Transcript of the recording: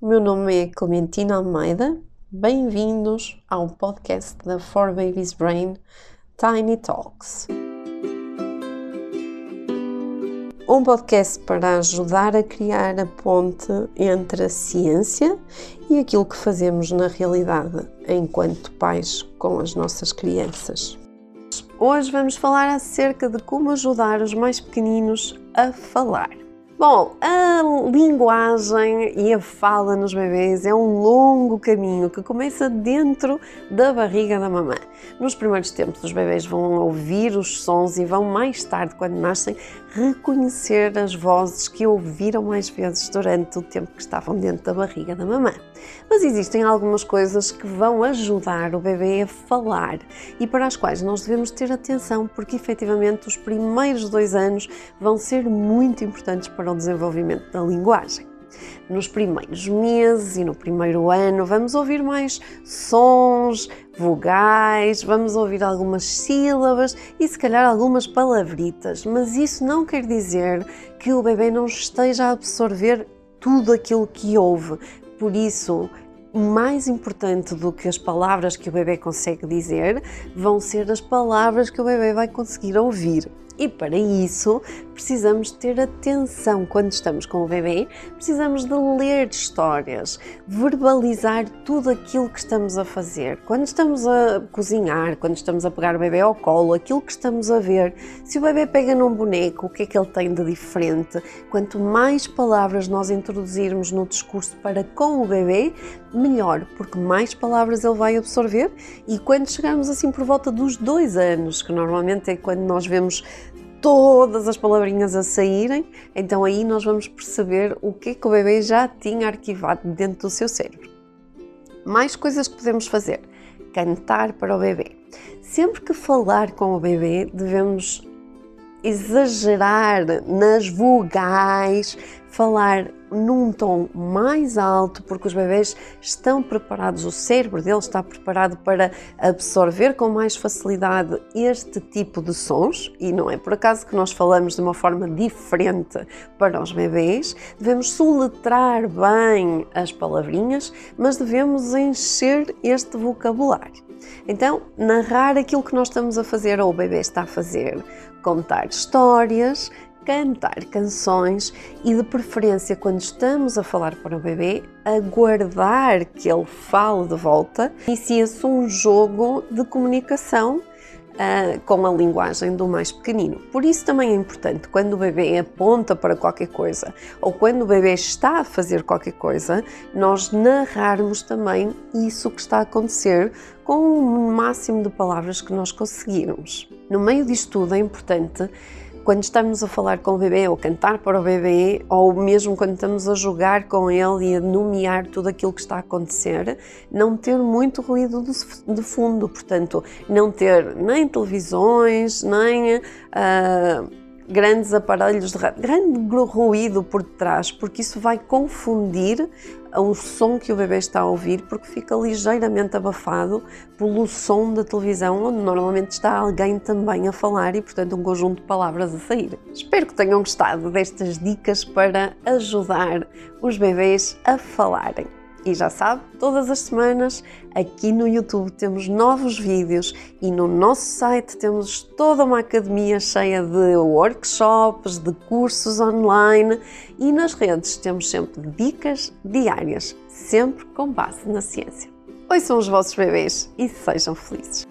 o meu nome é Clementina Almeida. Bem-vindos ao podcast da For Babies Brain Tiny Talks. Um podcast para ajudar a criar a ponte entre a ciência e aquilo que fazemos na realidade enquanto pais com as nossas crianças. Hoje vamos falar acerca de como ajudar os mais pequeninos a falar. Bom, a linguagem e a fala nos bebês é um longo caminho que começa dentro da barriga da mamã. Nos primeiros tempos, os bebês vão ouvir os sons e vão mais tarde, quando nascem, reconhecer as vozes que ouviram mais vezes durante o tempo que estavam dentro da barriga da mamã. Mas existem algumas coisas que vão ajudar o bebê a falar e para as quais nós devemos ter atenção, porque efetivamente os primeiros dois anos vão ser muito importantes para o desenvolvimento da linguagem. Nos primeiros meses e no primeiro ano, vamos ouvir mais sons, vogais, vamos ouvir algumas sílabas e se calhar algumas palavritas, mas isso não quer dizer que o bebê não esteja a absorver tudo aquilo que ouve. Por isso, mais importante do que as palavras que o bebê consegue dizer vão ser as palavras que o bebê vai conseguir ouvir. E para isso precisamos ter atenção quando estamos com o bebê, precisamos de ler histórias, verbalizar tudo aquilo que estamos a fazer. Quando estamos a cozinhar, quando estamos a pegar o bebê ao colo, aquilo que estamos a ver, se o bebê pega num boneco, o que é que ele tem de diferente? Quanto mais palavras nós introduzirmos no discurso para com o bebê, melhor, porque mais palavras ele vai absorver e quando chegarmos assim por volta dos dois anos, que normalmente é quando nós vemos todas as palavrinhas a saírem, então aí nós vamos perceber o que é que o bebê já tinha arquivado dentro do seu cérebro. Mais coisas que podemos fazer: cantar para o bebê. Sempre que falar com o bebê, devemos exagerar nas vogais, falar num tom mais alto, porque os bebês estão preparados, o cérebro deles está preparado para absorver com mais facilidade este tipo de sons, e não é por acaso que nós falamos de uma forma diferente para os bebês. Devemos soletrar bem as palavrinhas, mas devemos encher este vocabulário. Então, narrar aquilo que nós estamos a fazer ou o bebê está a fazer, contar histórias, cantar canções e, de preferência, quando estamos a falar para o bebê, aguardar que ele fale de volta. Inicia-se um jogo de comunicação Uh, com a linguagem do mais pequenino. Por isso também é importante, quando o bebê aponta para qualquer coisa ou quando o bebê está a fazer qualquer coisa, nós narrarmos também isso que está a acontecer com o máximo de palavras que nós conseguirmos. No meio disto tudo é importante quando estamos a falar com o bebê ou cantar para o bebê, ou mesmo quando estamos a jogar com ele e a nomear tudo aquilo que está a acontecer, não ter muito ruído de fundo, portanto, não ter nem televisões, nem. Uh, grandes aparelhos de grande ruído por trás, porque isso vai confundir o som que o bebê está a ouvir, porque fica ligeiramente abafado pelo som da televisão, onde normalmente está alguém também a falar e, portanto, um conjunto de palavras a sair. Espero que tenham gostado destas dicas para ajudar os bebês a falarem. E já sabe, todas as semanas aqui no YouTube temos novos vídeos e no nosso site temos toda uma academia cheia de workshops, de cursos online e nas redes temos sempre dicas diárias, sempre com base na ciência. Oi, são os vossos bebês e sejam felizes!